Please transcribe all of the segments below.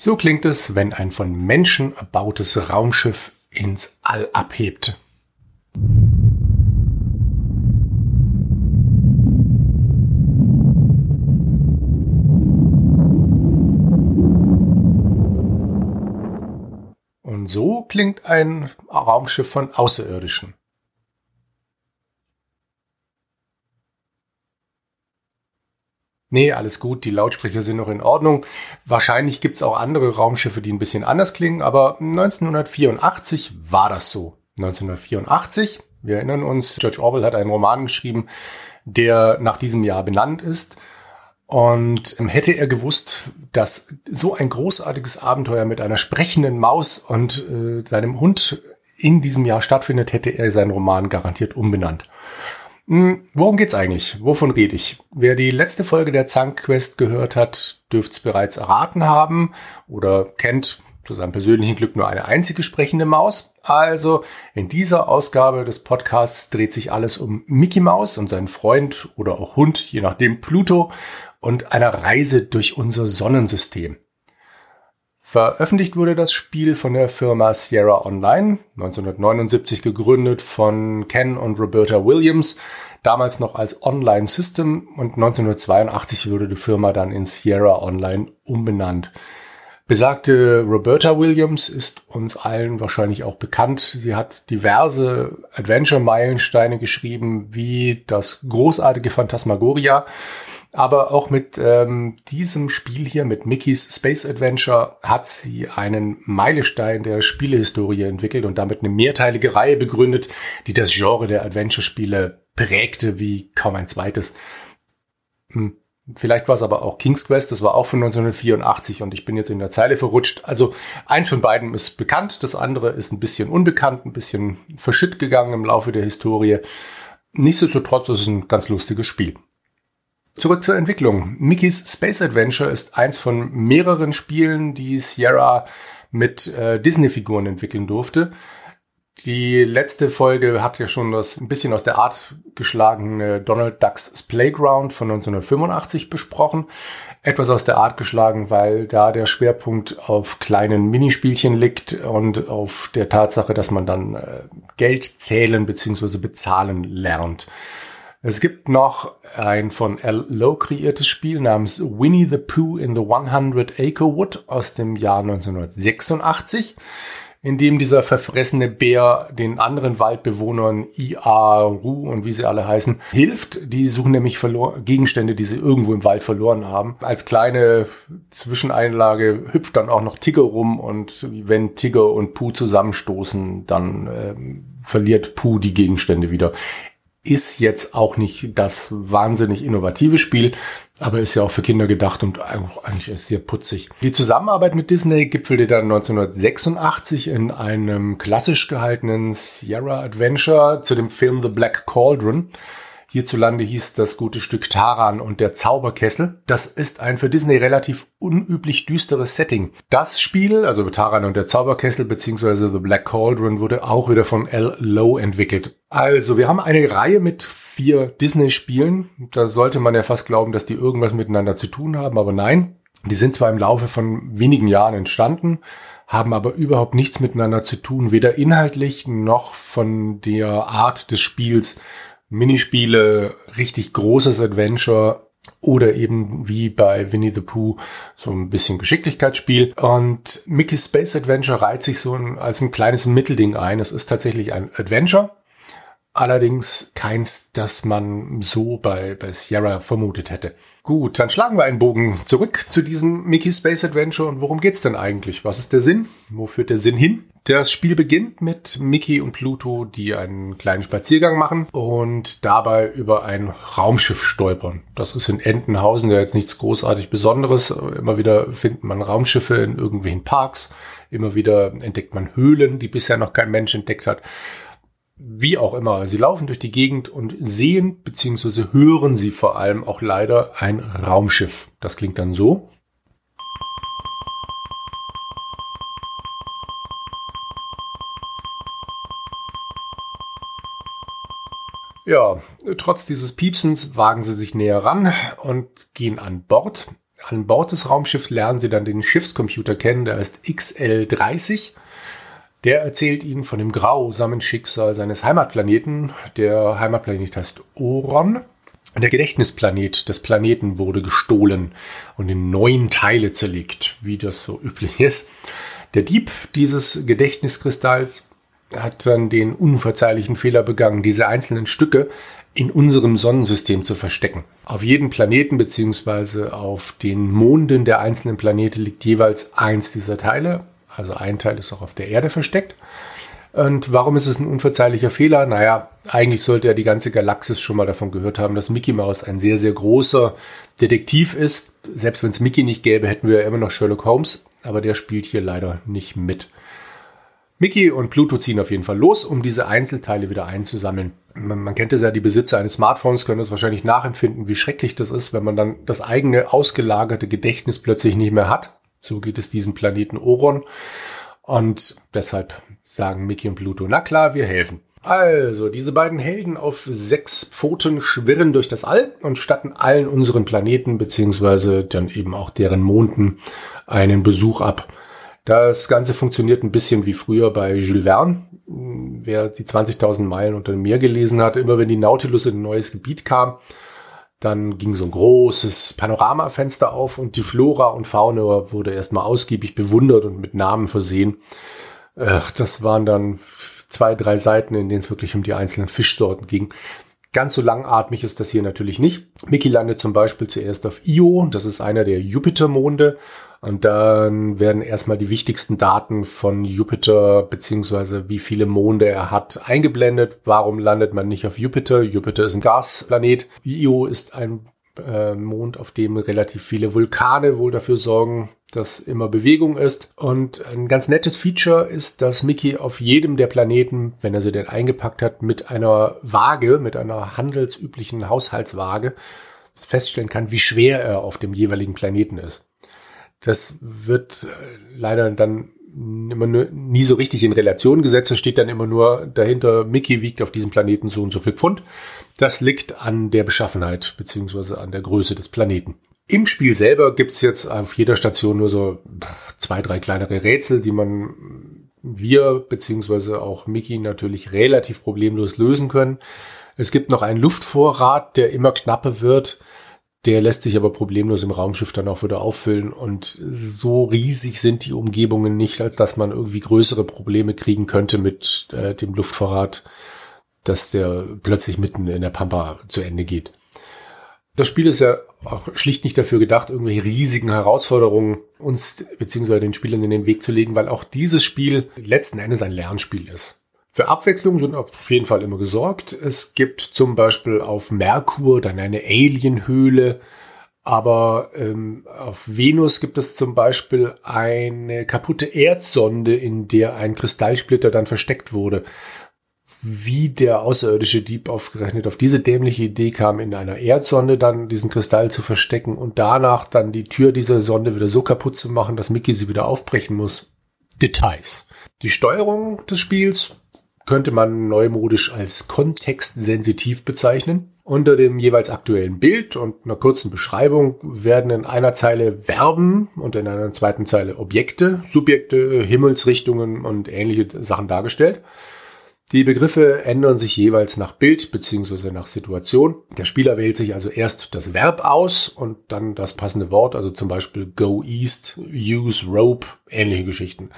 So klingt es, wenn ein von Menschen erbautes Raumschiff ins All abhebt. Und so klingt ein Raumschiff von Außerirdischen. Nee, alles gut, die Lautsprecher sind noch in Ordnung. Wahrscheinlich gibt's auch andere Raumschiffe, die ein bisschen anders klingen, aber 1984 war das so. 1984, wir erinnern uns, George Orwell hat einen Roman geschrieben, der nach diesem Jahr benannt ist. Und hätte er gewusst, dass so ein großartiges Abenteuer mit einer sprechenden Maus und äh, seinem Hund in diesem Jahr stattfindet, hätte er seinen Roman garantiert umbenannt. Hm, worum geht's eigentlich? Wovon rede ich? Wer die letzte Folge der Zank Quest gehört hat, dürfte es bereits erraten haben oder kennt zu seinem persönlichen Glück nur eine einzige sprechende Maus. Also in dieser Ausgabe des Podcasts dreht sich alles um Mickey Mouse und seinen Freund oder auch Hund, je nachdem Pluto und einer Reise durch unser Sonnensystem. Veröffentlicht wurde das Spiel von der Firma Sierra Online, 1979 gegründet von Ken und Roberta Williams, damals noch als Online System und 1982 wurde die Firma dann in Sierra Online umbenannt. Besagte Roberta Williams ist uns allen wahrscheinlich auch bekannt. Sie hat diverse Adventure-Meilensteine geschrieben, wie das großartige Phantasmagoria, aber auch mit ähm, diesem Spiel hier, mit Mickey's Space Adventure, hat sie einen Meilenstein der Spielehistorie entwickelt und damit eine mehrteilige Reihe begründet, die das Genre der Adventure-Spiele prägte wie kaum ein zweites. Hm. Vielleicht war es aber auch King's Quest, das war auch von 1984 und ich bin jetzt in der Zeile verrutscht. Also eins von beiden ist bekannt, das andere ist ein bisschen unbekannt, ein bisschen verschütt gegangen im Laufe der Historie. Nichtsdestotrotz ist es ein ganz lustiges Spiel. Zurück zur Entwicklung. Mickey's Space Adventure ist eins von mehreren Spielen, die Sierra mit äh, Disney-Figuren entwickeln durfte. Die letzte Folge hat ja schon das ein bisschen aus der Art geschlagene Donald Ducks Playground von 1985 besprochen. Etwas aus der Art geschlagen, weil da der Schwerpunkt auf kleinen Minispielchen liegt und auf der Tatsache, dass man dann äh, Geld zählen bzw. bezahlen lernt. Es gibt noch ein von L. Lowe kreiertes Spiel namens Winnie the Pooh in the 100 Acre Wood aus dem Jahr 1986, in dem dieser verfressene Bär den anderen Waldbewohnern IA, Ru und wie sie alle heißen, hilft. Die suchen nämlich Gegenstände, die sie irgendwo im Wald verloren haben. Als kleine Zwischeneinlage hüpft dann auch noch Tigger rum und wenn Tigger und Pooh zusammenstoßen, dann äh, verliert Pooh die Gegenstände wieder ist jetzt auch nicht das wahnsinnig innovative Spiel, aber ist ja auch für Kinder gedacht und eigentlich ist sehr putzig. Die Zusammenarbeit mit Disney gipfelte dann 1986 in einem klassisch gehaltenen Sierra Adventure zu dem Film The Black Cauldron. Hierzulande hieß das gute Stück Taran und der Zauberkessel. Das ist ein für Disney relativ unüblich düsteres Setting. Das Spiel, also Taran und der Zauberkessel beziehungsweise The Black Cauldron, wurde auch wieder von L. Lowe entwickelt. Also, wir haben eine Reihe mit vier Disney-Spielen. Da sollte man ja fast glauben, dass die irgendwas miteinander zu tun haben, aber nein. Die sind zwar im Laufe von wenigen Jahren entstanden, haben aber überhaupt nichts miteinander zu tun, weder inhaltlich noch von der Art des Spiels. Minispiele, richtig großes Adventure oder eben wie bei Winnie the Pooh so ein bisschen Geschicklichkeitsspiel. Und Mickey's Space Adventure reiht sich so als ein kleines Mittelding ein. Es ist tatsächlich ein Adventure, allerdings keins, das man so bei, bei Sierra vermutet hätte. Gut, dann schlagen wir einen Bogen zurück zu diesem Mickey Space Adventure und worum geht's denn eigentlich? Was ist der Sinn? Wo führt der Sinn hin? Das Spiel beginnt mit Mickey und Pluto, die einen kleinen Spaziergang machen und dabei über ein Raumschiff stolpern. Das ist in Entenhausen ja jetzt nichts großartig Besonderes. Immer wieder findet man Raumschiffe in irgendwelchen Parks. Immer wieder entdeckt man Höhlen, die bisher noch kein Mensch entdeckt hat. Wie auch immer, sie laufen durch die Gegend und sehen bzw. hören sie vor allem auch leider ein Raumschiff. Das klingt dann so. Ja, trotz dieses Piepsens wagen sie sich näher ran und gehen an Bord. An Bord des Raumschiffs lernen sie dann den Schiffscomputer kennen, der ist XL30. Der erzählt ihnen von dem grausamen Schicksal seines Heimatplaneten. Der Heimatplanet heißt Oron. Der Gedächtnisplanet des Planeten wurde gestohlen und in neun Teile zerlegt, wie das so üblich ist. Der Dieb dieses Gedächtniskristalls hat dann den unverzeihlichen Fehler begangen, diese einzelnen Stücke in unserem Sonnensystem zu verstecken. Auf jedem Planeten beziehungsweise auf den Monden der einzelnen Planeten liegt jeweils eins dieser Teile. Also ein Teil ist auch auf der Erde versteckt. Und warum ist es ein unverzeihlicher Fehler? Naja, eigentlich sollte ja die ganze Galaxis schon mal davon gehört haben, dass Mickey Mouse ein sehr, sehr großer Detektiv ist. Selbst wenn es Mickey nicht gäbe, hätten wir ja immer noch Sherlock Holmes, aber der spielt hier leider nicht mit. Mickey und Pluto ziehen auf jeden Fall los, um diese Einzelteile wieder einzusammeln. Man, man kennt es ja, die Besitzer eines Smartphones können das wahrscheinlich nachempfinden, wie schrecklich das ist, wenn man dann das eigene ausgelagerte Gedächtnis plötzlich nicht mehr hat. So geht es diesem Planeten Oron. Und deshalb sagen Mickey und Pluto, na klar, wir helfen. Also, diese beiden Helden auf sechs Pfoten schwirren durch das All und statten allen unseren Planeten beziehungsweise dann eben auch deren Monden einen Besuch ab. Das Ganze funktioniert ein bisschen wie früher bei Jules Verne. Wer die 20.000 Meilen unter dem Meer gelesen hat, immer wenn die Nautilus in ein neues Gebiet kam, dann ging so ein großes Panoramafenster auf und die Flora und Fauna wurde erstmal ausgiebig bewundert und mit Namen versehen. Ach, das waren dann zwei, drei Seiten, in denen es wirklich um die einzelnen Fischsorten ging. Ganz so langatmig ist das hier natürlich nicht. Mickey landet zum Beispiel zuerst auf Io, das ist einer der Jupitermonde und dann werden erstmal die wichtigsten Daten von Jupiter beziehungsweise wie viele Monde er hat eingeblendet. Warum landet man nicht auf Jupiter? Jupiter ist ein Gasplanet. Io ist ein äh, Mond, auf dem relativ viele Vulkane wohl dafür sorgen, dass immer Bewegung ist. Und ein ganz nettes Feature ist, dass Mickey auf jedem der Planeten, wenn er sie denn eingepackt hat, mit einer Waage, mit einer handelsüblichen Haushaltswaage feststellen kann, wie schwer er auf dem jeweiligen Planeten ist. Das wird äh, leider dann immer nur, nie so richtig in Relation gesetzt. Es steht dann immer nur dahinter, Mickey wiegt auf diesem Planeten so und so viel Pfund. Das liegt an der Beschaffenheit beziehungsweise an der Größe des Planeten. Im Spiel selber gibt's jetzt auf jeder Station nur so zwei, drei kleinere Rätsel, die man wir beziehungsweise auch Mickey natürlich relativ problemlos lösen können. Es gibt noch einen Luftvorrat, der immer knapper wird. Der lässt sich aber problemlos im Raumschiff dann auch wieder auffüllen und so riesig sind die Umgebungen nicht, als dass man irgendwie größere Probleme kriegen könnte mit äh, dem Luftvorrat, dass der plötzlich mitten in der Pampa zu Ende geht. Das Spiel ist ja auch schlicht nicht dafür gedacht, irgendwelche riesigen Herausforderungen uns beziehungsweise den Spielern in den Weg zu legen, weil auch dieses Spiel letzten Endes ein Lernspiel ist. Für Abwechslung sind auf jeden Fall immer gesorgt. Es gibt zum Beispiel auf Merkur dann eine Alienhöhle, aber ähm, auf Venus gibt es zum Beispiel eine kaputte Erdsonde, in der ein Kristallsplitter dann versteckt wurde. Wie der außerirdische Dieb aufgerechnet auf diese dämliche Idee kam, in einer Erdsonde dann diesen Kristall zu verstecken und danach dann die Tür dieser Sonde wieder so kaputt zu machen, dass Mickey sie wieder aufbrechen muss. Details. Die Steuerung des Spiels könnte man neumodisch als kontextsensitiv bezeichnen. Unter dem jeweils aktuellen Bild und einer kurzen Beschreibung werden in einer Zeile Verben und in einer zweiten Zeile Objekte, Subjekte, Himmelsrichtungen und ähnliche Sachen dargestellt. Die Begriffe ändern sich jeweils nach Bild bzw. nach Situation. Der Spieler wählt sich also erst das Verb aus und dann das passende Wort, also zum Beispiel go east, use rope, ähnliche Geschichten.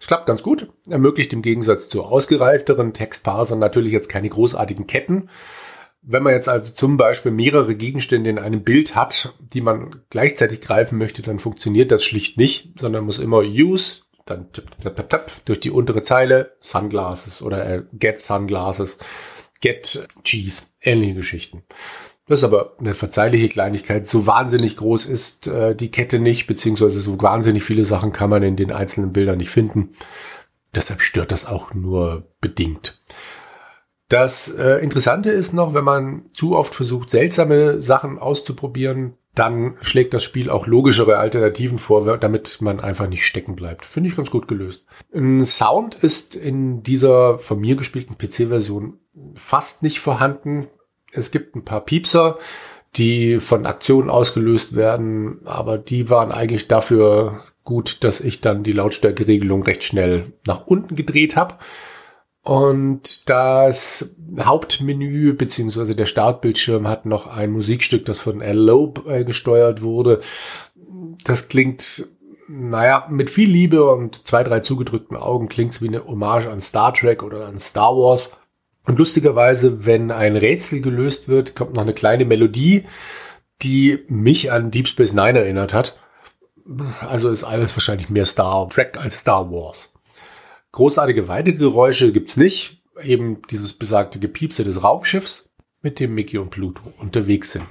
Es klappt ganz gut, ermöglicht im Gegensatz zu ausgereifteren Textparsern natürlich jetzt keine großartigen Ketten. Wenn man jetzt also zum Beispiel mehrere Gegenstände in einem Bild hat, die man gleichzeitig greifen möchte, dann funktioniert das schlicht nicht, sondern muss immer use, dann tipp, tipp, tipp, tipp, durch die untere Zeile Sunglasses oder äh, get Sunglasses, get Cheese, ähnliche Geschichten. Das ist aber eine verzeihliche Kleinigkeit. So wahnsinnig groß ist äh, die Kette nicht, beziehungsweise so wahnsinnig viele Sachen kann man in den einzelnen Bildern nicht finden. Deshalb stört das auch nur bedingt. Das äh, Interessante ist noch, wenn man zu oft versucht, seltsame Sachen auszuprobieren, dann schlägt das Spiel auch logischere Alternativen vor, damit man einfach nicht stecken bleibt. Finde ich ganz gut gelöst. Sound ist in dieser von mir gespielten PC-Version fast nicht vorhanden. Es gibt ein paar Piepser, die von Aktionen ausgelöst werden, aber die waren eigentlich dafür gut, dass ich dann die Lautstärkeregelung recht schnell nach unten gedreht habe. Und das Hauptmenü beziehungsweise der Startbildschirm hat noch ein Musikstück, das von Al Loeb äh, gesteuert wurde. Das klingt, naja, mit viel Liebe und zwei, drei zugedrückten Augen klingt es wie eine Hommage an Star Trek oder an Star Wars. Und lustigerweise, wenn ein Rätsel gelöst wird, kommt noch eine kleine Melodie, die mich an Deep Space Nine erinnert hat. Also ist alles wahrscheinlich mehr Star Trek als Star Wars. Großartige weitere Geräusche gibt's nicht. Eben dieses besagte Gepiepse des Raumschiffs, mit dem Mickey und Pluto unterwegs sind.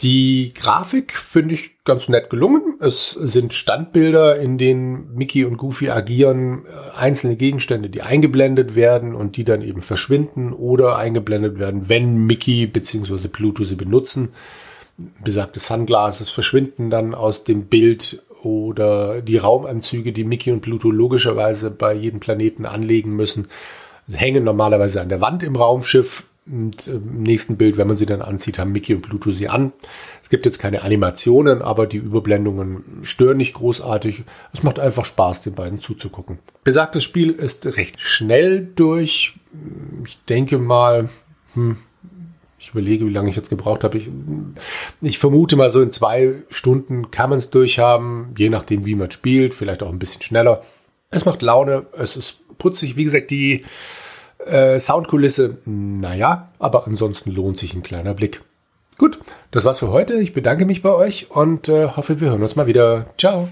Die Grafik finde ich ganz nett gelungen. Es sind Standbilder, in denen Mickey und Goofy agieren, äh, einzelne Gegenstände, die eingeblendet werden und die dann eben verschwinden oder eingeblendet werden, wenn Mickey bzw. Pluto sie benutzen. Besagte Sunglasses verschwinden dann aus dem Bild oder die Raumanzüge, die Mickey und Pluto logischerweise bei jedem Planeten anlegen müssen, hängen normalerweise an der Wand im Raumschiff und äh, im nächsten Bild, wenn man sie dann anzieht, haben Mickey und Pluto sie an. Es gibt jetzt keine Animationen, aber die Überblendungen stören nicht großartig. Es macht einfach Spaß, den beiden zuzugucken. Besagtes Spiel ist recht schnell durch. Ich denke mal, hm, ich überlege, wie lange ich jetzt gebraucht habe. Ich, ich vermute mal so in zwei Stunden kann man es durchhaben, je nachdem, wie man spielt, vielleicht auch ein bisschen schneller. Es macht Laune, es ist putzig. Wie gesagt, die äh, Soundkulisse, naja, aber ansonsten lohnt sich ein kleiner Blick. Gut, das war's für heute. Ich bedanke mich bei euch und äh, hoffe, wir hören uns mal wieder. Ciao.